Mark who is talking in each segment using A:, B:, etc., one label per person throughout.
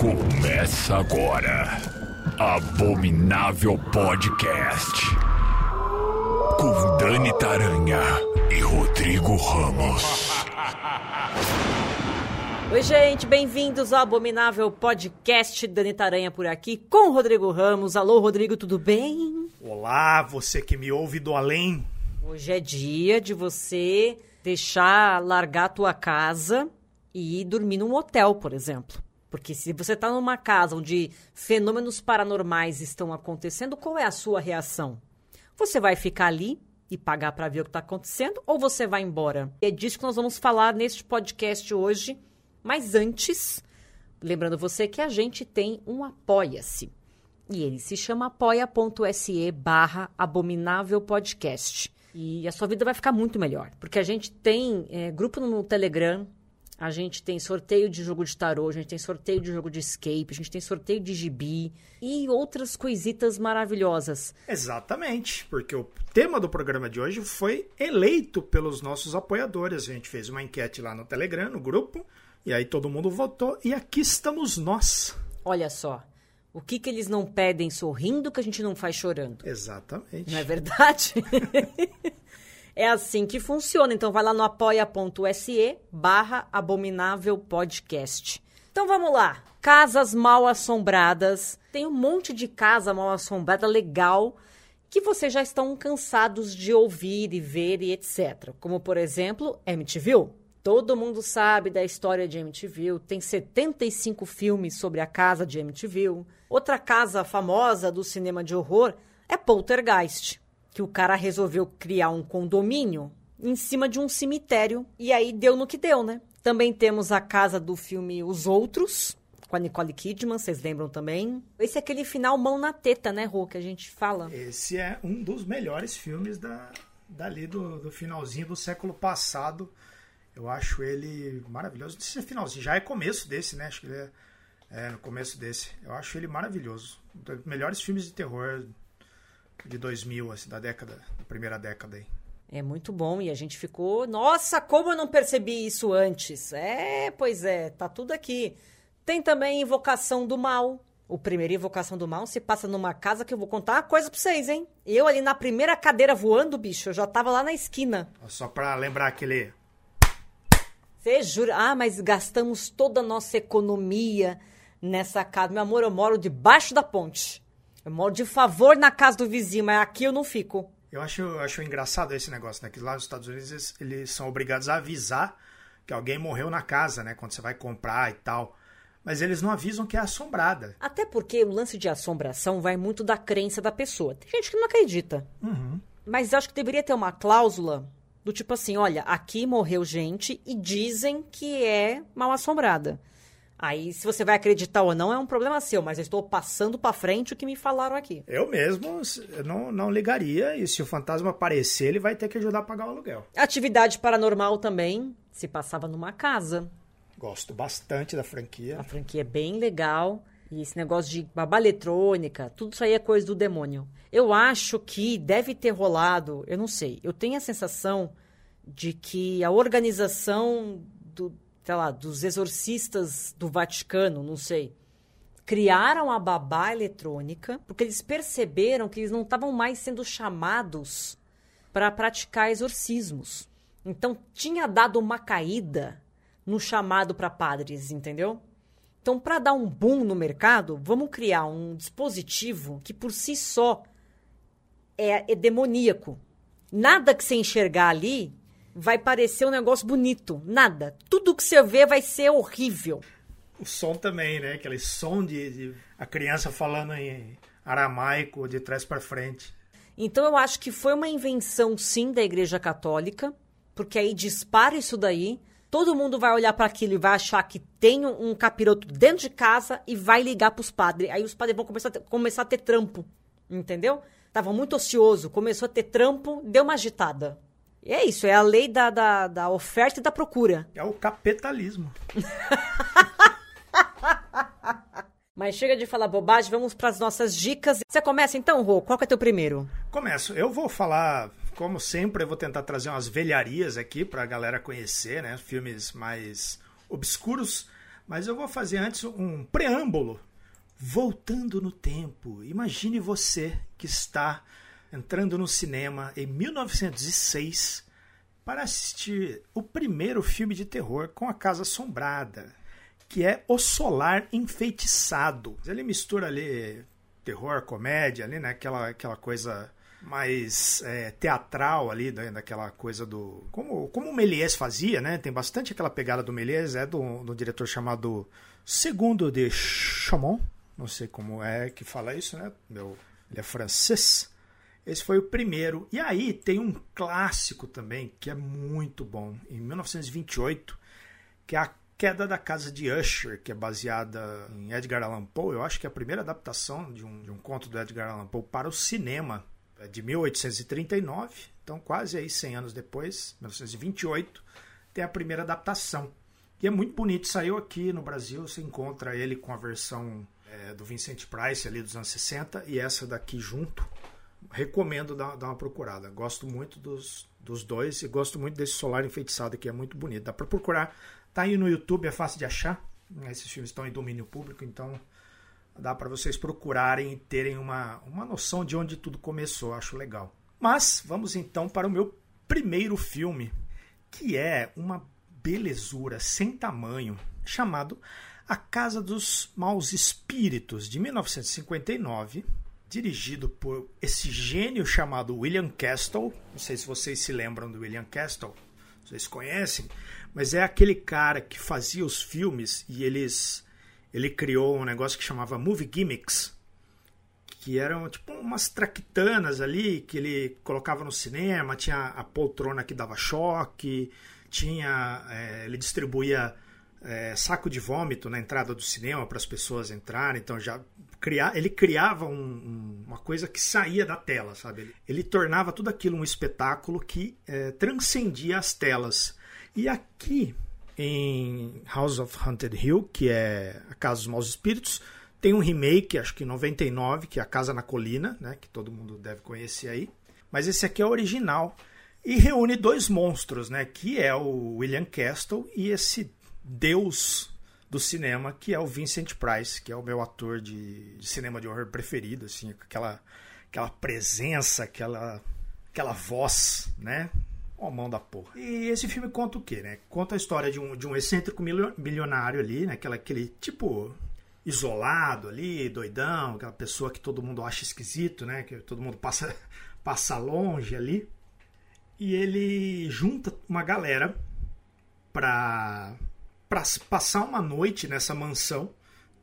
A: Começa agora. Abominável Podcast. Com Dani Taranha e Rodrigo Ramos.
B: Oi, gente, bem-vindos ao Abominável Podcast. Dani Taranha por aqui com Rodrigo Ramos. Alô, Rodrigo, tudo bem?
C: Olá, você que me ouve do além.
B: Hoje é dia de você deixar largar a tua casa e ir dormir num hotel, por exemplo. Porque se você está numa casa onde fenômenos paranormais estão acontecendo, qual é a sua reação? Você vai ficar ali e pagar para ver o que está acontecendo ou você vai embora? É disso que nós vamos falar neste podcast hoje. Mas antes, lembrando você que a gente tem um Apoia-se. E ele se chama apoia.se barra abominável podcast. E a sua vida vai ficar muito melhor. Porque a gente tem é, grupo no Telegram, a gente tem sorteio de jogo de tarô, a gente tem sorteio de jogo de escape, a gente tem sorteio de gibi e outras coisitas maravilhosas.
C: Exatamente, porque o tema do programa de hoje foi eleito pelos nossos apoiadores. A gente fez uma enquete lá no Telegram, no grupo, e aí todo mundo votou e aqui estamos nós.
B: Olha só, o que, que eles não pedem sorrindo que a gente não faz chorando?
C: Exatamente.
B: Não é verdade? é assim que funciona. Então vai lá no apoia.se barra abominável podcast. Então vamos lá. Casas mal assombradas. Tem um monte de casa mal assombrada legal que vocês já estão cansados de ouvir e ver e etc. Como, por exemplo, MTV. Todo mundo sabe da história de MTV. Tem 75 filmes sobre a casa de MTV. Outra casa famosa do cinema de horror é Poltergeist, que o cara resolveu criar um condomínio em cima de um cemitério e aí deu no que deu, né? Também temos a casa do filme Os Outros, com a Nicole Kidman, vocês lembram também? Esse é aquele final mão na teta, né, Rô, que a gente fala.
C: Esse é um dos melhores filmes da, dali do, do finalzinho do século passado. Eu acho ele maravilhoso. Sei se é finalzinho, já é começo desse, né? Acho que ele é, é no começo desse. Eu acho ele maravilhoso. Um dos melhores filmes de terror de 2000, assim, da década, da primeira década aí.
B: É muito bom e a gente ficou, nossa, como eu não percebi isso antes? É, pois é, tá tudo aqui. Tem também Invocação do Mal. O primeiro Invocação do Mal se passa numa casa que eu vou contar uma coisa pra vocês, hein? Eu ali na primeira cadeira voando, bicho, eu já tava lá na esquina.
C: Só pra lembrar aquele
B: você jura? Ah, mas gastamos toda a nossa economia nessa casa. Meu amor, eu moro debaixo da ponte. Eu moro de favor na casa do vizinho, mas aqui eu não fico.
C: Eu acho, eu acho engraçado esse negócio, né? Que lá nos Estados Unidos eles, eles são obrigados a avisar que alguém morreu na casa, né? Quando você vai comprar e tal. Mas eles não avisam que é assombrada.
B: Até porque o lance de assombração vai muito da crença da pessoa. Tem gente que não acredita.
C: Uhum.
B: Mas acho que deveria ter uma cláusula do tipo assim, olha, aqui morreu gente e dizem que é mal assombrada. Aí, se você vai acreditar ou não, é um problema seu, mas eu estou passando para frente o que me falaram aqui.
C: Eu mesmo não, não ligaria, e se o fantasma aparecer, ele vai ter que ajudar a pagar o aluguel.
B: Atividade paranormal também se passava numa casa.
C: Gosto bastante da franquia.
B: A franquia é bem legal. E esse negócio de babá eletrônica, tudo isso aí é coisa do demônio. Eu acho que deve ter rolado, eu não sei, eu tenho a sensação de que a organização do, sei lá, dos exorcistas do Vaticano, não sei, criaram a babá eletrônica porque eles perceberam que eles não estavam mais sendo chamados para praticar exorcismos. Então tinha dado uma caída no chamado para padres, entendeu? Então, para dar um boom no mercado, vamos criar um dispositivo que por si só é, é demoníaco. Nada que você enxergar ali vai parecer um negócio bonito. Nada. Tudo que você vê vai ser horrível.
C: O som também, né? Aquele som de, de a criança falando em aramaico de trás para frente.
B: Então eu acho que foi uma invenção sim da Igreja Católica, porque aí dispara isso daí todo mundo vai olhar para aquilo e vai achar que tem um capiroto dentro de casa e vai ligar para os padres. Aí os padres vão começar a ter, começar a ter trampo, entendeu? Tava muito ocioso, começou a ter trampo, deu uma agitada. E é isso, é a lei da, da, da oferta e da procura.
C: É o capitalismo.
B: Mas chega de falar bobagem, vamos para as nossas dicas. Você começa então, Rô? Qual que é teu primeiro?
C: Começo. Eu vou falar como sempre, eu vou tentar trazer umas velharias aqui para a galera conhecer, né? Filmes mais obscuros. Mas eu vou fazer antes um preâmbulo. Voltando no tempo, imagine você que está entrando no cinema em 1906 para assistir o primeiro filme de terror com a Casa Assombrada, que é O Solar Enfeitiçado. Ele mistura ali terror, comédia, ali, né? aquela, aquela coisa mais é, teatral ali, né? daquela coisa do. Como, como o Méliès fazia, né? Tem bastante aquela pegada do Méliès, é do, do diretor chamado Segundo de Chamon. Não sei como é que fala isso, né? Meu, ele é francês. Esse foi o primeiro. E aí tem um clássico também que é muito bom, em 1928, que é A Queda da Casa de Usher, que é baseada em Edgar Allan Poe. Eu acho que é a primeira adaptação de um, de um conto do Edgar Allan Poe para o cinema é de 1839, então quase aí 100 anos depois, 1928, tem a primeira adaptação. E é muito bonito, saiu aqui no Brasil, você encontra ele com a versão é, do Vincent Price ali dos anos 60 e essa daqui junto. Recomendo dar, dar uma procurada. Gosto muito dos, dos dois e gosto muito desse Solar Enfeitiçado que é muito bonito. Dá para procurar, tá aí no YouTube, é fácil de achar. Esses filmes estão em domínio público, então Dá para vocês procurarem e terem uma, uma noção de onde tudo começou, acho legal. Mas vamos então para o meu primeiro filme, que é uma belezura sem tamanho, chamado A Casa dos Maus Espíritos, de 1959, dirigido por esse gênio chamado William Castle. Não sei se vocês se lembram do William Castle, vocês conhecem, mas é aquele cara que fazia os filmes e eles ele criou um negócio que chamava Movie Gimmicks, que eram tipo umas traquitanas ali que ele colocava no cinema, tinha a poltrona que dava choque, tinha é, ele distribuía é, saco de vômito na entrada do cinema para as pessoas entrarem, então já criar, ele criava um, um, uma coisa que saía da tela, sabe? Ele, ele tornava tudo aquilo um espetáculo que é, transcendia as telas. E aqui em House of Haunted Hill, que é a Casa dos Maus Espíritos. Tem um remake, acho que em 99, que é a Casa na Colina, né, que todo mundo deve conhecer aí. Mas esse aqui é o original e reúne dois monstros, né, que é o William Castle e esse deus do cinema, que é o Vincent Price, que é o meu ator de, de cinema de horror preferido, assim, aquela aquela presença, aquela aquela voz, né? Ó, mão da porra. E esse filme conta o quê, né? Conta a história de um, de um excêntrico milionário ali, né? Aquela, aquele tipo isolado ali, doidão, aquela pessoa que todo mundo acha esquisito, né? Que todo mundo passa, passa longe ali. E ele junta uma galera pra, pra passar uma noite nessa mansão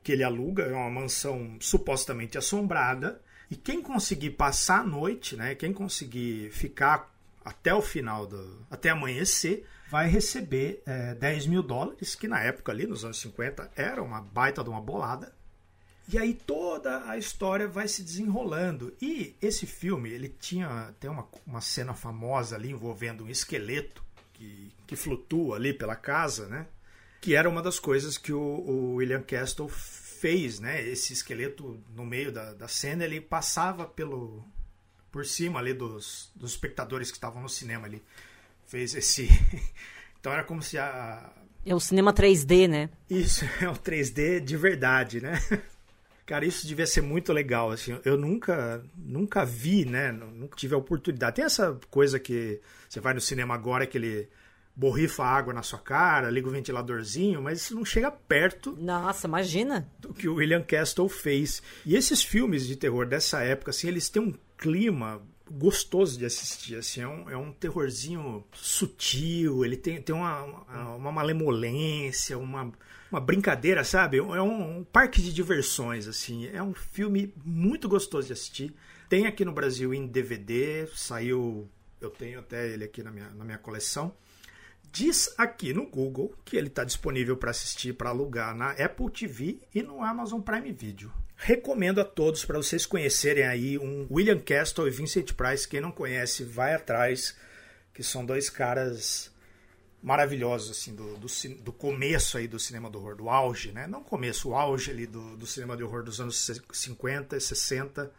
C: que ele aluga, é uma mansão supostamente assombrada. E quem conseguir passar a noite, né? Quem conseguir ficar até o final do. até amanhecer, vai receber é, 10 mil dólares, que na época ali, nos anos 50, era uma baita de uma bolada. E aí toda a história vai se desenrolando. E esse filme, ele tinha tem uma, uma cena famosa ali envolvendo um esqueleto que, que flutua ali pela casa, né? Que era uma das coisas que o, o William Castle fez, né? Esse esqueleto no meio da, da cena, ele passava pelo, por cima ali dos, dos espectadores que estavam no cinema ali. Fez esse. então era como se a.
B: É o cinema 3D, né?
C: Isso, é o 3D de verdade, né? Cara, isso devia ser muito legal, assim. Eu nunca, nunca vi, né? Nunca tive a oportunidade. Tem essa coisa que você vai no cinema agora que ele borrifa água na sua cara, liga o ventiladorzinho, mas isso não chega perto.
B: Nossa, imagina!
C: Do que o William Castle fez. E esses filmes de terror dessa época, assim, eles têm um clima gostoso de assistir, assim, é um, é um terrorzinho sutil, ele tem, tem uma, uma malemolência, uma, uma brincadeira, sabe? É um, um, parque de diversões, assim, é um filme muito gostoso de assistir. Tem aqui no Brasil em DVD, saiu, eu tenho até ele aqui na minha, na minha coleção. Diz aqui no Google que ele está disponível para assistir, para alugar na Apple TV e no Amazon Prime Video. Recomendo a todos para vocês conhecerem aí um William Castle e Vincent Price. Quem não conhece, vai atrás, que são dois caras maravilhosos assim do, do, do, começo aí do cinema do horror, do auge, né? Não começo, o auge ali do, do cinema de horror dos anos 50 e 60,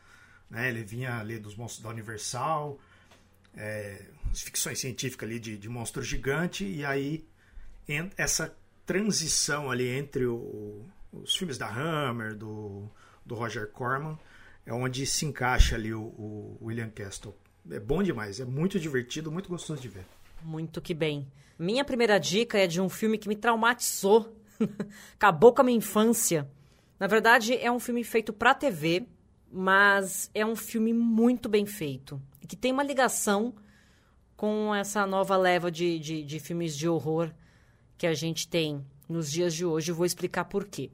C: né? Ele vinha ali dos monstros da Universal, é, ficções científicas ali de, de monstro gigante e aí essa transição ali entre o, os filmes da Hammer, do, do Roger Corman, é onde se encaixa ali o, o William Castle. É bom demais, é muito divertido, muito gostoso de ver.
B: Muito que bem. Minha primeira dica é de um filme que me traumatizou. Acabou com a minha infância. Na verdade, é um filme feito para TV, mas é um filme muito bem feito. Que tem uma ligação com essa nova leva de, de, de filmes de horror que a gente tem nos dias de hoje. Eu vou explicar por quê.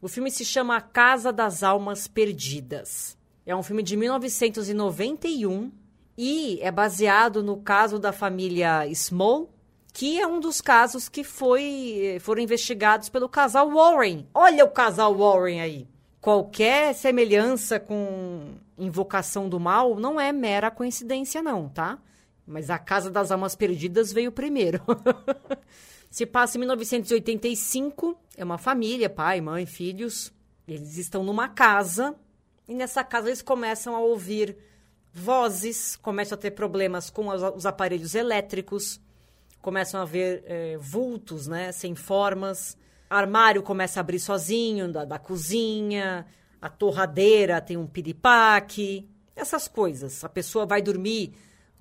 B: O filme se chama A Casa das Almas Perdidas. É um filme de 1991 e é baseado no caso da família Small, que é um dos casos que foi, foram investigados pelo casal Warren. Olha o casal Warren aí. Qualquer semelhança com invocação do mal não é mera coincidência, não, tá? Mas a Casa das Almas Perdidas veio primeiro. Se passa em 1985, é uma família, pai, mãe, filhos. Eles estão numa casa e nessa casa eles começam a ouvir vozes, começam a ter problemas com os aparelhos elétricos, começam a ver é, vultos, né, sem formas. Armário começa a abrir sozinho da, da cozinha, a torradeira tem um piripaque, essas coisas. A pessoa vai dormir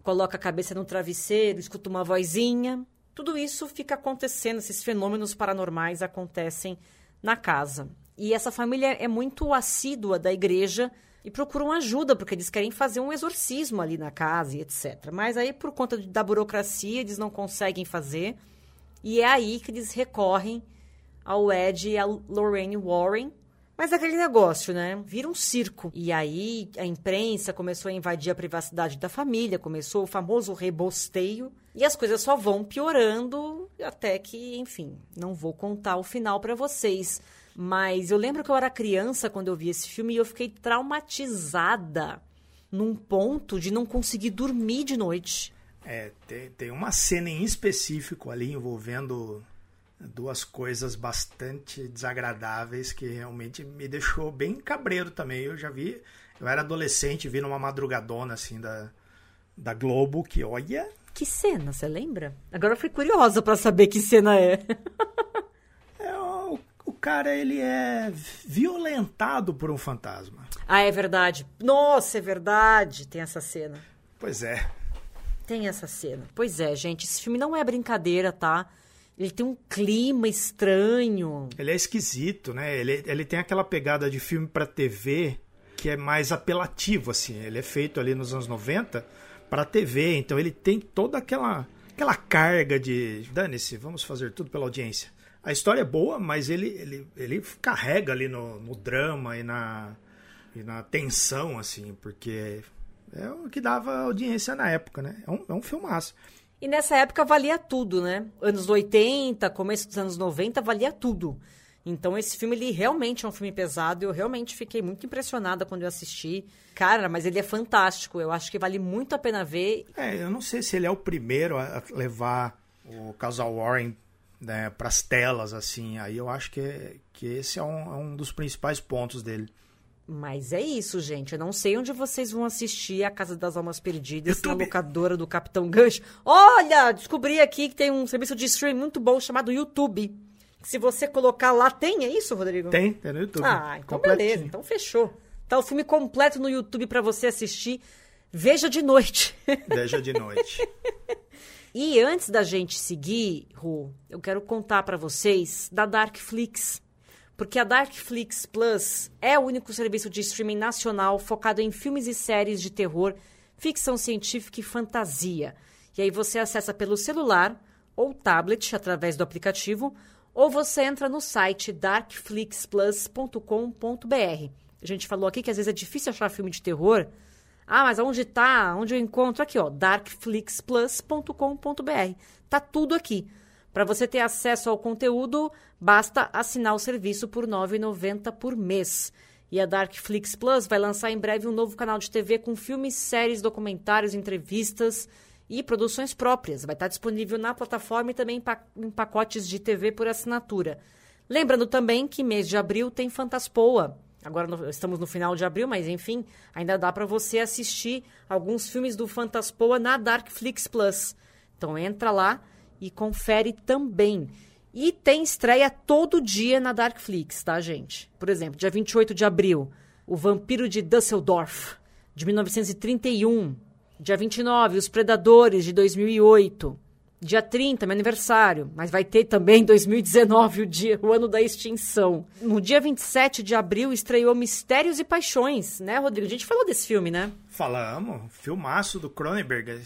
B: coloca a cabeça no travesseiro, escuta uma vozinha. Tudo isso fica acontecendo, esses fenômenos paranormais acontecem na casa. E essa família é muito assídua da igreja e procuram ajuda, porque eles querem fazer um exorcismo ali na casa e etc. Mas aí, por conta da burocracia, eles não conseguem fazer. E é aí que eles recorrem ao Ed e a Lorraine Warren, mas aquele negócio, né? Vira um circo. E aí a imprensa começou a invadir a privacidade da família, começou o famoso rebosteio. E as coisas só vão piorando até que, enfim, não vou contar o final para vocês. Mas eu lembro que eu era criança quando eu vi esse filme e eu fiquei traumatizada num ponto de não conseguir dormir de noite.
C: É, tem, tem uma cena em específico ali envolvendo duas coisas bastante desagradáveis que realmente me deixou bem cabreiro também. Eu já vi, eu era adolescente, vi numa madrugadona assim da, da Globo que olha.
B: Que cena, você lembra? Agora eu fui curiosa para saber que cena é.
C: é o, o cara ele é violentado por um fantasma.
B: Ah, é verdade. Nossa, é verdade. Tem essa cena.
C: Pois é.
B: Tem essa cena. Pois é, gente. Esse filme não é brincadeira, tá? Ele tem um clima estranho.
C: Ele é esquisito, né? Ele, ele tem aquela pegada de filme para TV que é mais apelativo, assim. Ele é feito ali nos anos 90 para TV, então ele tem toda aquela aquela carga de dane-se, vamos fazer tudo pela audiência. A história é boa, mas ele, ele, ele carrega ali no, no drama e na, e na tensão, assim, porque é o que dava audiência na época, né? É um, é um filmaço.
B: E nessa época valia tudo, né? Anos 80, começo dos anos 90, valia tudo. Então esse filme, ele realmente é um filme pesado. Eu realmente fiquei muito impressionada quando eu assisti. Cara, mas ele é fantástico. Eu acho que vale muito a pena ver.
C: É, eu não sei se ele é o primeiro a levar o casal Warren né, para as telas, assim. Aí eu acho que, que esse é um, é um dos principais pontos dele.
B: Mas é isso, gente. Eu não sei onde vocês vão assistir A Casa das Almas Perdidas YouTube. na locadora do Capitão Gancho. Olha, descobri aqui que tem um serviço de streaming muito bom chamado YouTube. Se você colocar lá, tem, é isso, Rodrigo?
C: Tem, tem no YouTube.
B: Ah, então beleza. Então fechou. Tá o filme completo no YouTube para você assistir. Veja de noite.
C: Veja de noite.
B: e antes da gente seguir, Ru, eu quero contar para vocês da Darkflix porque a Darkflix Plus é o único serviço de streaming nacional focado em filmes e séries de terror, ficção científica e fantasia. E aí você acessa pelo celular ou tablet através do aplicativo, ou você entra no site darkflixplus.com.br. A gente falou aqui que às vezes é difícil achar filme de terror. Ah, mas onde está? Onde eu encontro? Aqui, ó, darkflixplus.com.br. Tá tudo aqui. Para você ter acesso ao conteúdo, basta assinar o serviço por R$ 9,90 por mês. E a Darkflix Plus vai lançar em breve um novo canal de TV com filmes, séries, documentários, entrevistas e produções próprias. Vai estar disponível na plataforma e também em pacotes de TV por assinatura. Lembrando também que mês de abril tem Fantaspoa. Agora no, estamos no final de abril, mas enfim, ainda dá para você assistir alguns filmes do Fantaspoa na Darkflix Plus. Então entra lá e confere também. E tem estreia todo dia na Darkflix, tá, gente? Por exemplo, dia 28 de abril, O Vampiro de Dusseldorf, de 1931. Dia 29, Os Predadores, de 2008. Dia 30, meu aniversário, mas vai ter também 2019, o, dia, o ano da extinção. No dia 27 de abril estreou Mistérios e Paixões, né, Rodrigo? A gente falou desse filme, né?
C: Falamos, filmaço do Cronenberg.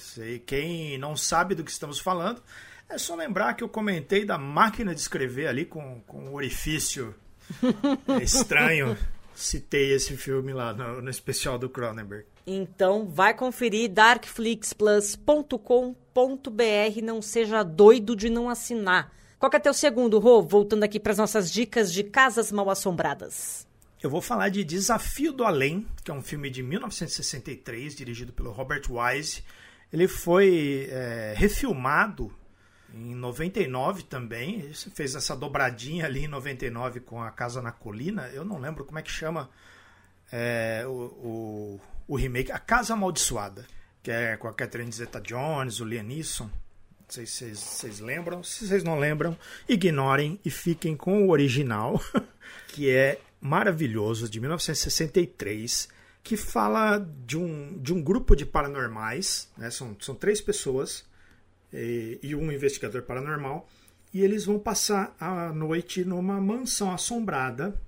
C: Quem não sabe do que estamos falando, é só lembrar que eu comentei da máquina de escrever ali com, com um orifício estranho. Citei esse filme lá no, no especial do Cronenberg.
B: Então, vai conferir darkflixplus.com.br. Não seja doido de não assinar. Qual que é teu segundo, Rô? Voltando aqui para as nossas dicas de casas mal assombradas.
C: Eu vou falar de Desafio do Além, que é um filme de 1963, dirigido pelo Robert Wise. Ele foi é, refilmado em 99 também. Fez essa dobradinha ali em 99 com A Casa na Colina. Eu não lembro como é que chama é, o, o, o, remake. A Casa Amaldiçoada, que é com a Catherine Zeta-Jones, o Liam Neeson. Não sei se vocês lembram. Se vocês não lembram, ignorem e fiquem com o original, que é maravilhoso, de 1963, que fala de um, de um grupo de paranormais. Né? São, são três pessoas e, e um investigador paranormal. E eles vão passar a noite numa mansão assombrada.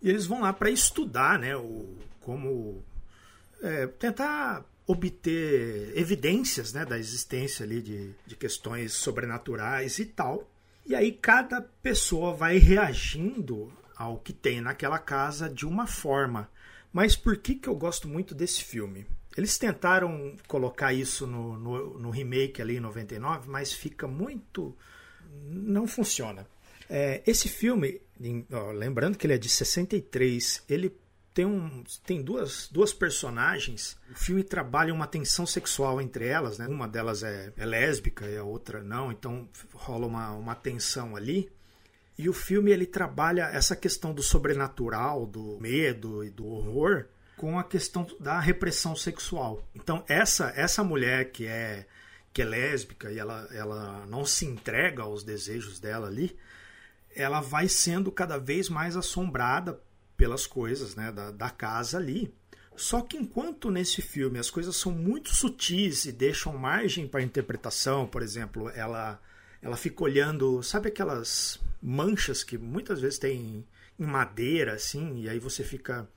C: E eles vão lá para estudar né, o, como é, tentar obter evidências né, da existência ali de, de questões sobrenaturais e tal. E aí cada pessoa vai reagindo ao que tem naquela casa de uma forma. Mas por que, que eu gosto muito desse filme? Eles tentaram colocar isso no, no, no remake ali em 99, mas fica muito. não funciona. É, esse filme, ó, lembrando que ele é de 63, ele tem, um, tem duas, duas personagens. O filme trabalha uma tensão sexual entre elas, né? Uma delas é, é lésbica e a outra não, então rola uma, uma tensão ali. E o filme ele trabalha essa questão do sobrenatural, do medo e do horror com a questão da repressão sexual. Então essa essa mulher que é que é lésbica e ela, ela não se entrega aos desejos dela ali, ela vai sendo cada vez mais assombrada pelas coisas né, da, da casa ali. Só que enquanto nesse filme as coisas são muito sutis e deixam margem para interpretação, por exemplo, ela ela fica olhando, sabe aquelas manchas que muitas vezes tem em madeira, assim, e aí você fica.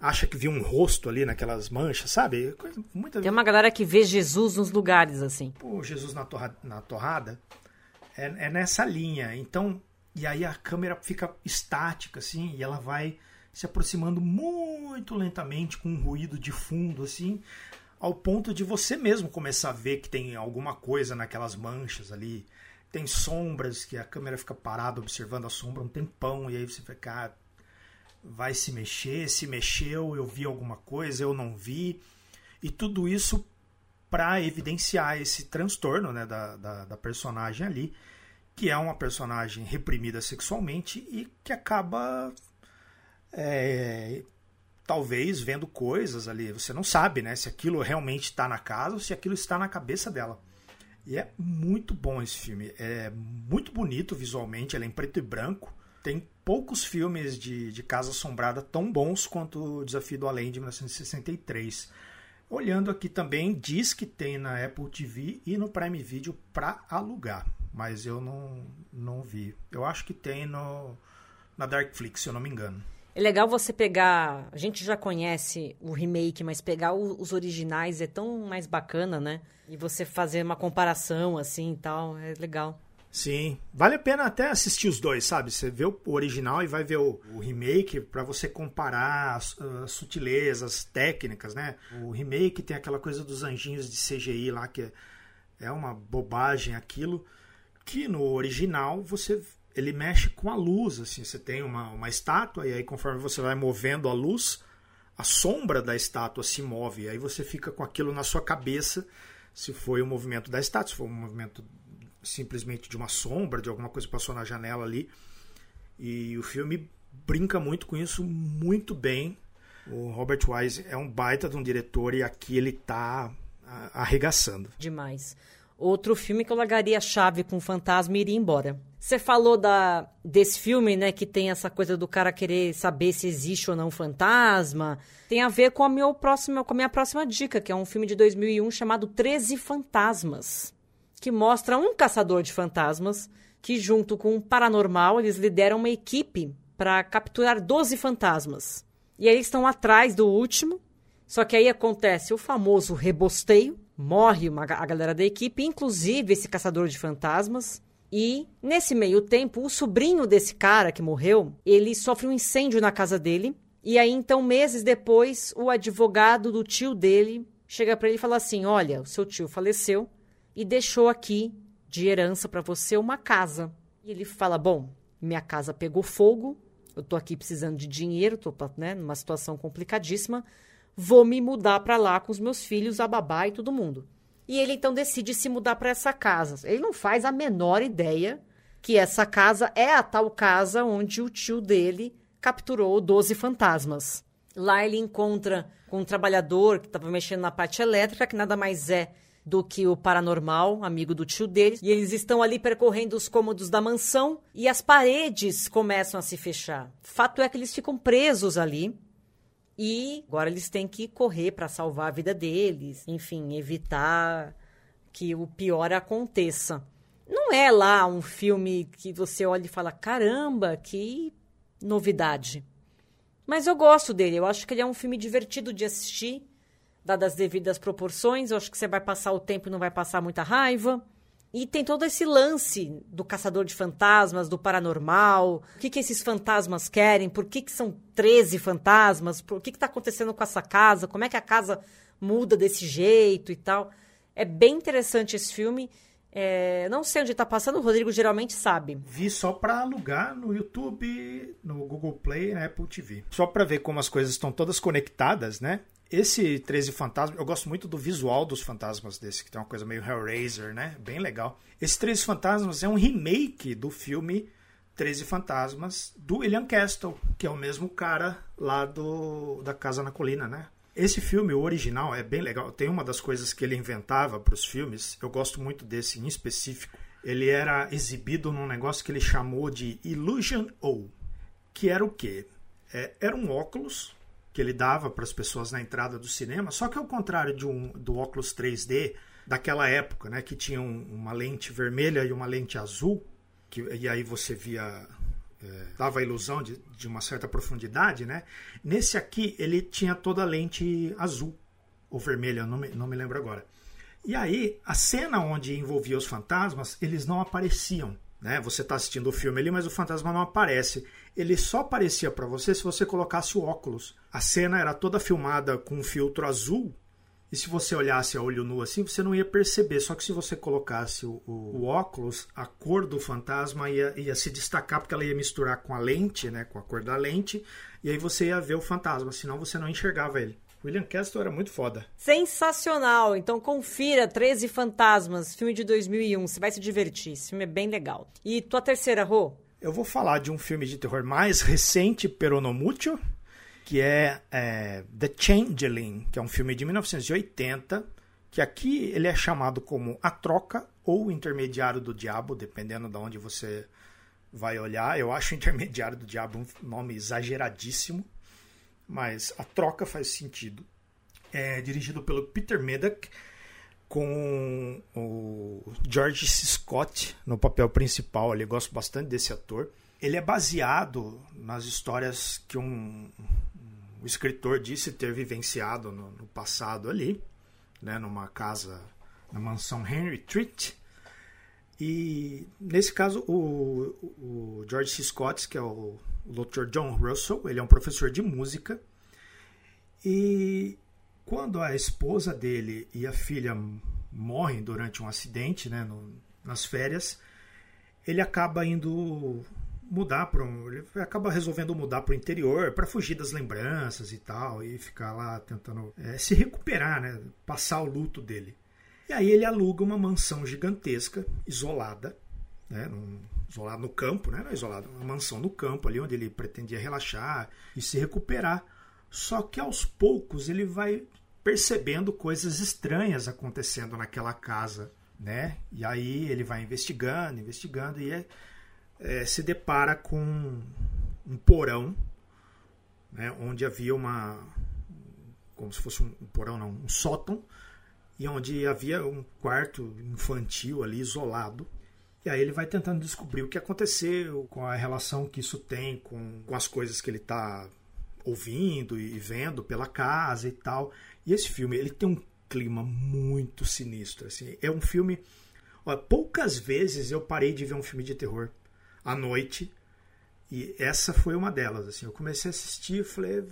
C: Acha que viu um rosto ali naquelas manchas, sabe?
B: Coisa, muita... Tem uma galera que vê Jesus nos lugares, assim.
C: Pô, Jesus na, torra, na torrada. É, é nessa linha. Então, e aí a câmera fica estática, assim, e ela vai se aproximando muito lentamente, com um ruído de fundo, assim, ao ponto de você mesmo começar a ver que tem alguma coisa naquelas manchas ali tem sombras que a câmera fica parada observando a sombra um tempão e aí você fica, ah, vai se mexer, se mexeu, eu vi alguma coisa, eu não vi. E tudo isso para evidenciar esse transtorno né, da, da, da, personagem ali, que é uma personagem reprimida sexualmente e que acaba é, talvez vendo coisas ali. Você não sabe né, se aquilo realmente está na casa ou se aquilo está na cabeça dela. E é muito bom esse filme. É muito bonito visualmente, ele é em preto e branco. Tem poucos filmes de, de Casa Assombrada tão bons quanto o Desafio do Além de 1963. Olhando aqui também, diz que tem na Apple TV e no Prime Video para alugar, mas eu não, não vi. Eu acho que tem no, na Darkflix, se eu não me engano.
B: É legal você pegar. A gente já conhece o remake, mas pegar o, os originais é tão mais bacana, né? E você fazer uma comparação assim e tal, é legal.
C: Sim, vale a pena até assistir os dois, sabe? Você vê o original e vai ver o, o remake para você comparar as, as, sutilezas técnicas, né? O remake tem aquela coisa dos anjinhos de CGI lá que é, é uma bobagem aquilo, que no original você ele mexe com a luz, assim, você tem uma, uma estátua e aí conforme você vai movendo a luz, a sombra da estátua se move, e aí você fica com aquilo na sua cabeça, se foi o movimento da estátua, se foi um movimento simplesmente de uma sombra, de alguma coisa que passou na janela ali. E o filme brinca muito com isso muito bem. O Robert Wise é um baita de um diretor e aqui ele tá arregaçando.
B: Demais. outro filme que eu largaria a chave com o fantasma e iria embora. Você falou da, desse filme, né, que tem essa coisa do cara querer saber se existe ou não fantasma. Tem a ver com a, meu próximo, com a minha próxima dica, que é um filme de 2001 chamado Treze Fantasmas, que mostra um caçador de fantasmas que, junto com um paranormal, eles lideram uma equipe para capturar 12 fantasmas. E aí eles estão atrás do último, só que aí acontece o famoso rebosteio, morre uma, a galera da equipe, inclusive esse caçador de fantasmas. E nesse meio tempo, o sobrinho desse cara que morreu, ele sofre um incêndio na casa dele. E aí então meses depois, o advogado do tio dele chega para ele e fala assim: "Olha, o seu tio faleceu e deixou aqui de herança para você uma casa". E ele fala: "Bom, minha casa pegou fogo, eu tô aqui precisando de dinheiro, tô né, numa situação complicadíssima vou me mudar para lá com os meus filhos, a babá e todo mundo. E ele então decide se mudar para essa casa. Ele não faz a menor ideia que essa casa é a tal casa onde o tio dele capturou 12 fantasmas. Lá ele encontra com um trabalhador que estava mexendo na parte elétrica, que nada mais é do que o paranormal, amigo do tio dele. E eles estão ali percorrendo os cômodos da mansão e as paredes começam a se fechar. Fato é que eles ficam presos ali e agora eles têm que correr para salvar a vida deles, enfim, evitar que o pior aconteça. Não é lá um filme que você olha e fala: caramba, que novidade. Mas eu gosto dele, eu acho que ele é um filme divertido de assistir, dadas as devidas proporções. Eu acho que você vai passar o tempo e não vai passar muita raiva. E tem todo esse lance do caçador de fantasmas, do paranormal. O que, que esses fantasmas querem? Por que, que são 13 fantasmas? Por que está acontecendo com essa casa? Como é que a casa muda desse jeito e tal? É bem interessante esse filme. É, não sei onde está passando, o Rodrigo geralmente sabe.
C: Vi só para alugar no YouTube, no Google Play, na Apple TV. Só para ver como as coisas estão todas conectadas, né? Esse 13 Fantasmas, eu gosto muito do visual dos fantasmas desse, que tem uma coisa meio Hellraiser, né? Bem legal. Esse 13 Fantasmas é um remake do filme 13 Fantasmas do William Castle, que é o mesmo cara lá do da Casa na Colina, né? Esse filme, o original, é bem legal. Tem uma das coisas que ele inventava para os filmes, eu gosto muito desse em específico. Ele era exibido num negócio que ele chamou de Illusion O, que era o quê? É, era um óculos que ele dava para as pessoas na entrada do cinema, só que ao contrário de um, do óculos 3D daquela época, né, que tinha um, uma lente vermelha e uma lente azul, que, e aí você via é, dava a ilusão de, de uma certa profundidade, né? Nesse aqui ele tinha toda a lente azul ou vermelha, não me, não me lembro agora. E aí a cena onde envolvia os fantasmas, eles não apareciam. Né? Você está assistindo o filme ali, mas o fantasma não aparece. Ele só aparecia para você se você colocasse o óculos. A cena era toda filmada com um filtro azul. E se você olhasse a olho nu assim, você não ia perceber. Só que se você colocasse o, o, o óculos, a cor do fantasma ia, ia, se destacar, porque ela ia misturar com a lente, né? com a cor da lente. E aí você ia ver o fantasma, senão você não enxergava ele. William Castle era muito foda.
B: Sensacional! Então confira 13 Fantasmas, filme de 2001. Você vai se divertir. Esse filme é bem legal. E tua terceira, Rô?
C: Eu vou falar de um filme de terror mais recente, Peronomútil, que é, é The Changeling, que é um filme de 1980, que aqui ele é chamado como A Troca ou Intermediário do Diabo, dependendo de onde você vai olhar. Eu acho Intermediário do Diabo um nome exageradíssimo mas a troca faz sentido. É dirigido pelo Peter Medak, com o George C. Scott no papel principal. Eu gosto bastante desse ator. Ele é baseado nas histórias que um, um escritor disse ter vivenciado no, no, passado ali, né, numa casa, na mansão Henry Treat. E nesse caso, o, o George C. Scott, que é o o Dr. John Russell, ele é um professor de música. E quando a esposa dele e a filha morrem durante um acidente, né, no, nas férias, ele acaba indo mudar para um, ele acaba resolvendo mudar para o interior para fugir das lembranças e tal e ficar lá tentando é, se recuperar, né, passar o luto dele. E aí ele aluga uma mansão gigantesca, isolada, né, num, isolado no campo, né? Não isolado, uma mansão no campo ali onde ele pretendia relaxar e se recuperar. Só que aos poucos ele vai percebendo coisas estranhas acontecendo naquela casa né? E aí ele vai investigando, investigando e é, é, se depara com um porão, né? Onde havia uma, como se fosse um, porão, não, um sótão, e onde havia um quarto infantil ali isolado. E aí ele vai tentando descobrir o que aconteceu, com a relação que isso tem com, com as coisas que ele está ouvindo e vendo pela casa e tal. E esse filme, ele tem um clima muito sinistro. Assim. É um filme. Poucas vezes eu parei de ver um filme de terror à noite. E essa foi uma delas. Assim, eu comecei a assistir e falei,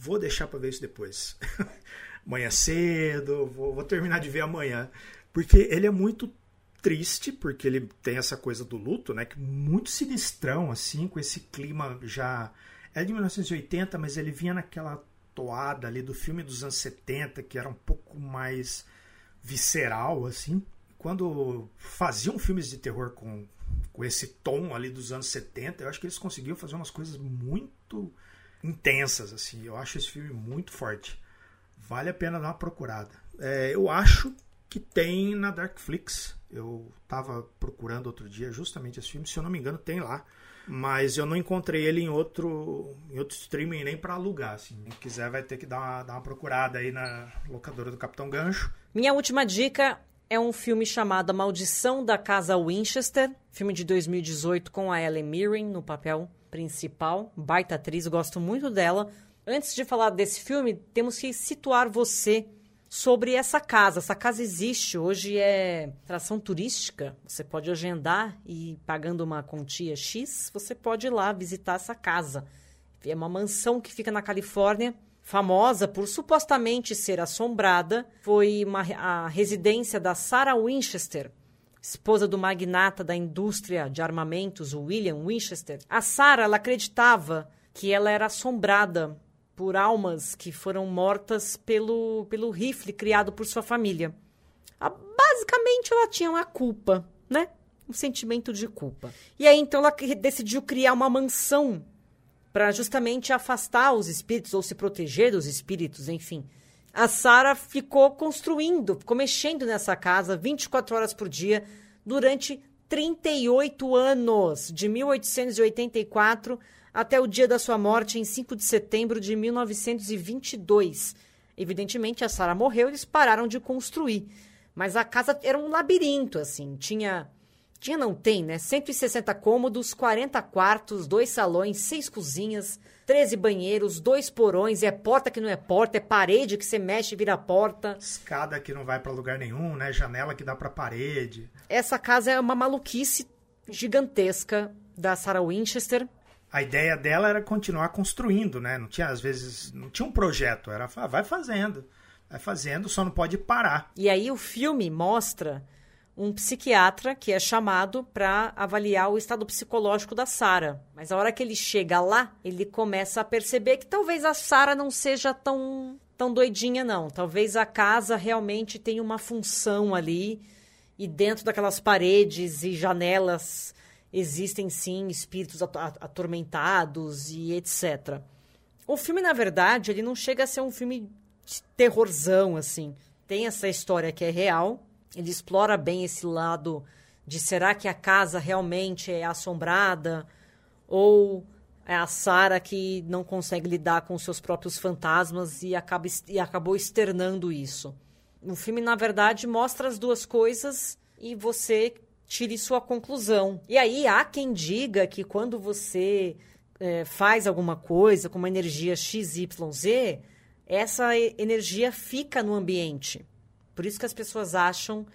C: vou deixar para ver isso depois. amanhã cedo, vou, vou terminar de ver amanhã. Porque ele é muito triste, porque ele tem essa coisa do luto, né? Que muito sinistrão, assim, com esse clima já. É de 1980, mas ele vinha naquela toada ali do filme dos anos 70, que era um pouco mais visceral, assim. Quando faziam filmes de terror com, com esse tom ali dos anos 70, eu acho que eles conseguiam fazer umas coisas muito intensas, assim. Eu acho esse filme muito forte. Vale a pena dar uma procurada. É, eu acho que tem na Darkflix. Eu estava procurando outro dia justamente esse filme. Se eu não me engano, tem lá mas eu não encontrei ele em outro, em outro streaming nem para alugar. Assim. Quem quiser vai ter que dar uma, dar uma procurada aí na locadora do Capitão Gancho.
B: Minha última dica é um filme chamado A Maldição da Casa Winchester, filme de 2018 com a Ellen Mirren no papel principal, baita atriz, gosto muito dela. Antes de falar desse filme, temos que situar você sobre essa casa. Essa casa existe, hoje é atração turística. Você pode agendar e pagando uma quantia X, você pode ir lá visitar essa casa. É uma mansão que fica na Califórnia, famosa por supostamente ser assombrada. Foi uma, a residência da Sarah Winchester, esposa do magnata da indústria de armamentos, William Winchester. A Sarah ela acreditava que ela era assombrada por almas que foram mortas pelo, pelo rifle criado por sua família. A, basicamente, ela tinha uma culpa, né? Um sentimento de culpa. E aí, então, ela decidiu criar uma mansão para justamente afastar os espíritos ou se proteger dos espíritos, enfim. A Sara ficou construindo, ficou mexendo nessa casa 24 horas por dia durante 38 anos, de 1884 até o dia da sua morte em 5 de setembro de 1922. Evidentemente, a Sara morreu eles pararam de construir. Mas a casa era um labirinto, assim. Tinha. Tinha, não tem, né? 160 cômodos, 40 quartos, dois salões, seis cozinhas, 13 banheiros, dois porões, é porta que não é porta, é parede que você mexe e vira porta.
C: Escada que não vai para lugar nenhum, né? Janela que dá para parede.
B: Essa casa é uma maluquice gigantesca da Sarah Winchester
C: a ideia dela era continuar construindo, né? Não tinha, às vezes, não tinha um projeto, era ah, vai fazendo, vai fazendo, só não pode parar.
B: E aí o filme mostra um psiquiatra que é chamado para avaliar o estado psicológico da Sara. Mas a hora que ele chega lá, ele começa a perceber que talvez a Sara não seja tão tão doidinha não. Talvez a casa realmente tenha uma função ali e dentro daquelas paredes e janelas existem sim espíritos atormentados e etc. O filme, na verdade, ele não chega a ser um filme de terrorzão, assim. Tem essa história que é real, ele explora bem esse lado de será que a casa realmente é assombrada ou é a Sara que não consegue lidar com seus próprios fantasmas e, acaba, e acabou externando isso. O filme, na verdade, mostra as duas coisas e você tire sua conclusão. E aí há quem diga que quando você é, faz alguma coisa com uma energia XYZ, essa energia fica no ambiente. Por isso que as pessoas acham,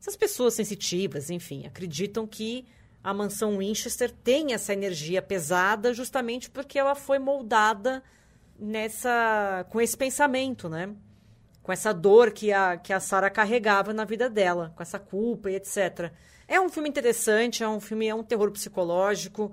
B: essas pessoas sensitivas, enfim, acreditam que a mansão Winchester tem essa energia pesada justamente porque ela foi moldada nessa com esse pensamento, né? Com essa dor que a, que a Sarah carregava na vida dela, com essa culpa e etc. É um filme interessante, é um filme, é um terror psicológico,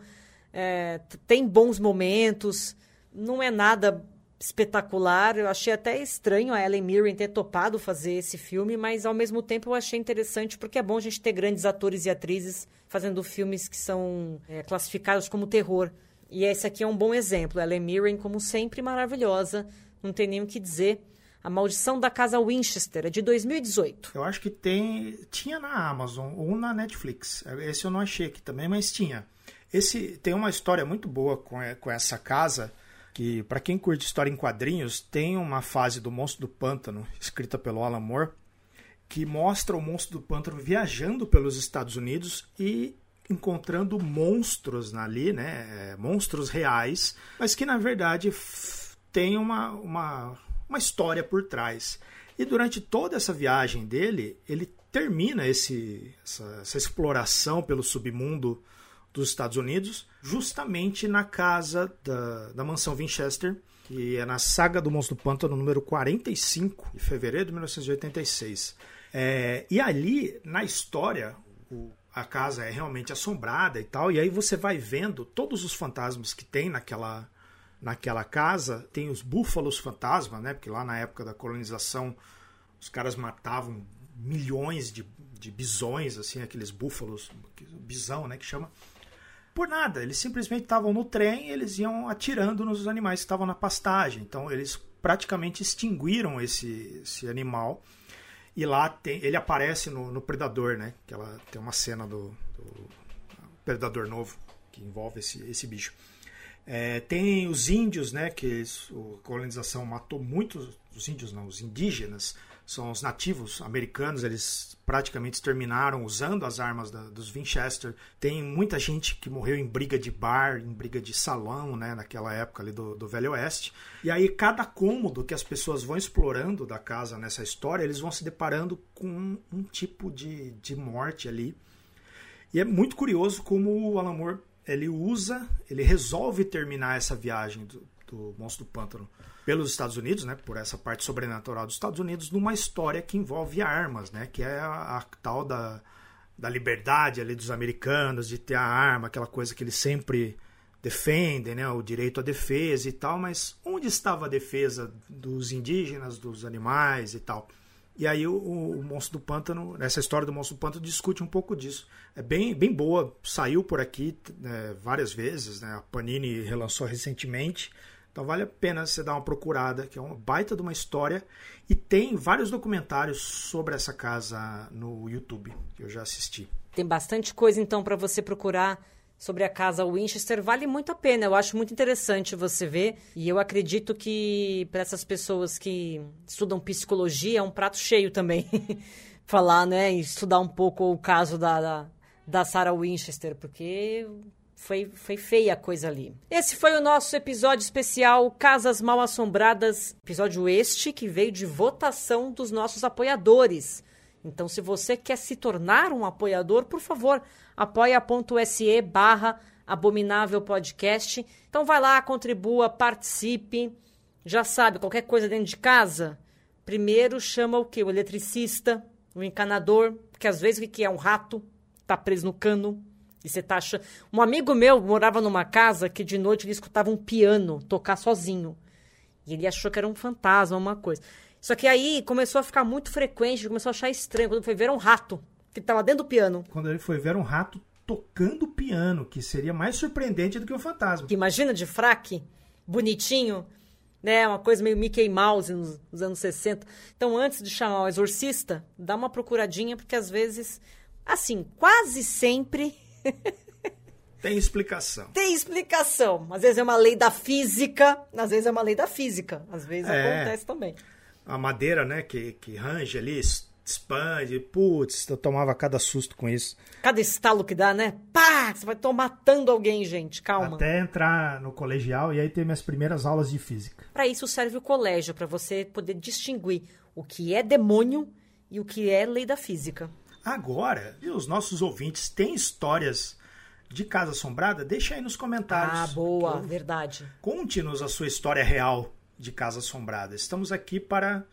B: é, tem bons momentos, não é nada espetacular. Eu achei até estranho a Ellen Mirren ter topado fazer esse filme, mas ao mesmo tempo eu achei interessante porque é bom a gente ter grandes atores e atrizes fazendo filmes que são é, classificados como terror. E esse aqui é um bom exemplo. Ellen Mirren, como sempre, maravilhosa, não tem nem o que dizer. A Maldição da Casa Winchester, é de 2018.
C: Eu acho que tem. Tinha na Amazon ou na Netflix. Esse eu não achei aqui também, mas tinha. Esse tem uma história muito boa com, com essa casa. Que, para quem curte história em quadrinhos, tem uma fase do Monstro do Pântano, escrita pelo Alan Moore, que mostra o Monstro do Pântano viajando pelos Estados Unidos e encontrando monstros ali, né? Monstros reais, mas que na verdade tem uma, uma uma história por trás. E durante toda essa viagem dele, ele termina esse, essa, essa exploração pelo submundo dos Estados Unidos, justamente na casa da, da mansão Winchester, que é na saga do Monstro do Pântano, número 45, de fevereiro de 1986. É, e ali, na história, o, a casa é realmente assombrada e tal, e aí você vai vendo todos os fantasmas que tem naquela, naquela casa. Tem os búfalos fantasma, né? Porque lá na época da colonização os caras matavam milhões de, de bisões, assim, aqueles búfalos, bisão, né? Que chama. Por nada, eles simplesmente estavam no trem eles iam atirando nos animais que estavam na pastagem. Então eles praticamente extinguiram esse, esse animal. E lá tem, ele aparece no, no Predador, né? Que ela tem uma cena do, do Predador novo que envolve esse, esse bicho. É, tem os índios, né, que a colonização matou muitos, os índios não, os indígenas, são os nativos americanos, eles praticamente exterminaram usando as armas da, dos Winchester. Tem muita gente que morreu em briga de bar, em briga de salão, né, naquela época ali do, do Velho Oeste. E aí cada cômodo que as pessoas vão explorando da casa nessa história, eles vão se deparando com um, um tipo de, de morte ali. E é muito curioso como o Alan Moore ele usa, ele resolve terminar essa viagem do, do Monstro do Pântano pelos Estados Unidos, né, por essa parte sobrenatural dos Estados Unidos, numa história que envolve armas, né, que é a, a tal da, da liberdade ali dos americanos de ter a arma, aquela coisa que eles sempre defendem, né, o direito à defesa e tal, mas onde estava a defesa dos indígenas, dos animais e tal? E aí o, o, Monstro do Pântano, essa história do Monstro do Pântano discute um pouco disso. É bem, bem boa, saiu por aqui né, várias vezes, né? A Panini relançou recentemente. Então vale a pena você dar uma procurada, que é uma baita de uma história. E tem vários documentários sobre essa casa no YouTube, que eu já assisti.
B: Tem bastante coisa então para você procurar sobre a casa Winchester vale muito a pena. Eu acho muito interessante você ver. E eu acredito que para essas pessoas que estudam psicologia é um prato cheio também. Falar, né? E estudar um pouco o caso da, da, da Sarah Winchester, porque foi, foi feia a coisa ali. Esse foi o nosso episódio especial Casas Mal Assombradas. Episódio este que veio de votação dos nossos apoiadores. Então, se você quer se tornar um apoiador, por favor, apoia.se barra Abominável Podcast. Então vai lá, contribua, participe. Já sabe, qualquer coisa dentro de casa, primeiro chama o quê? O eletricista, o encanador, que às vezes o que é um rato, tá preso no cano. E você tá achando... Um amigo meu morava numa casa que de noite ele escutava um piano tocar sozinho. E ele achou que era um fantasma, uma coisa. Só que aí começou a ficar muito frequente, começou a achar estranho. Quando foi ver, um rato que estava dentro do piano.
C: Quando ele foi ver, um rato tocando piano, que seria mais surpreendente do que um fantasma.
B: Imagina de fraque, bonitinho, né? Uma coisa meio Mickey Mouse nos, nos anos 60. Então, antes de chamar o exorcista, dá uma procuradinha, porque às vezes, assim, quase sempre.
C: Tem explicação.
B: Tem explicação. Às vezes é uma lei da física, às vezes é uma lei da física. Às vezes é. acontece também
C: a madeira, né, que, que range ali, expande, putz, eu tomava cada susto com isso.
B: Cada estalo que dá, né? Pá! Você vai estar matando alguém, gente, calma.
C: Até entrar no colegial e aí ter minhas primeiras aulas de física.
B: Para isso serve o colégio, para você poder distinguir o que é demônio e o que é lei da física.
C: Agora, e os nossos ouvintes têm histórias de casa assombrada? Deixa aí nos comentários.
B: Ah, boa, verdade.
C: Conte-nos a sua história real de Casa Assombrada. Estamos aqui para,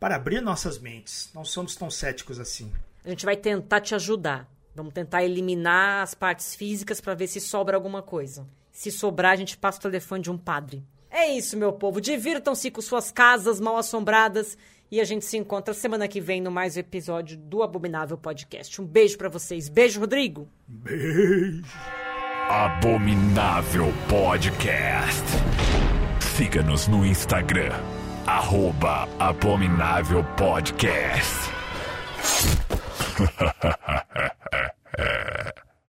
C: para abrir nossas mentes. Não somos tão céticos assim.
B: A gente vai tentar te ajudar. Vamos tentar eliminar as partes físicas para ver se sobra alguma coisa. Se sobrar, a gente passa o telefone de um padre. É isso, meu povo. Divirtam-se com suas casas mal assombradas e a gente se encontra semana que vem no mais um episódio do Abominável Podcast. Um beijo para vocês. Beijo, Rodrigo.
C: Beijo.
A: Abominável Podcast. Siga-nos no Instagram, Arroba Abominável Podcast.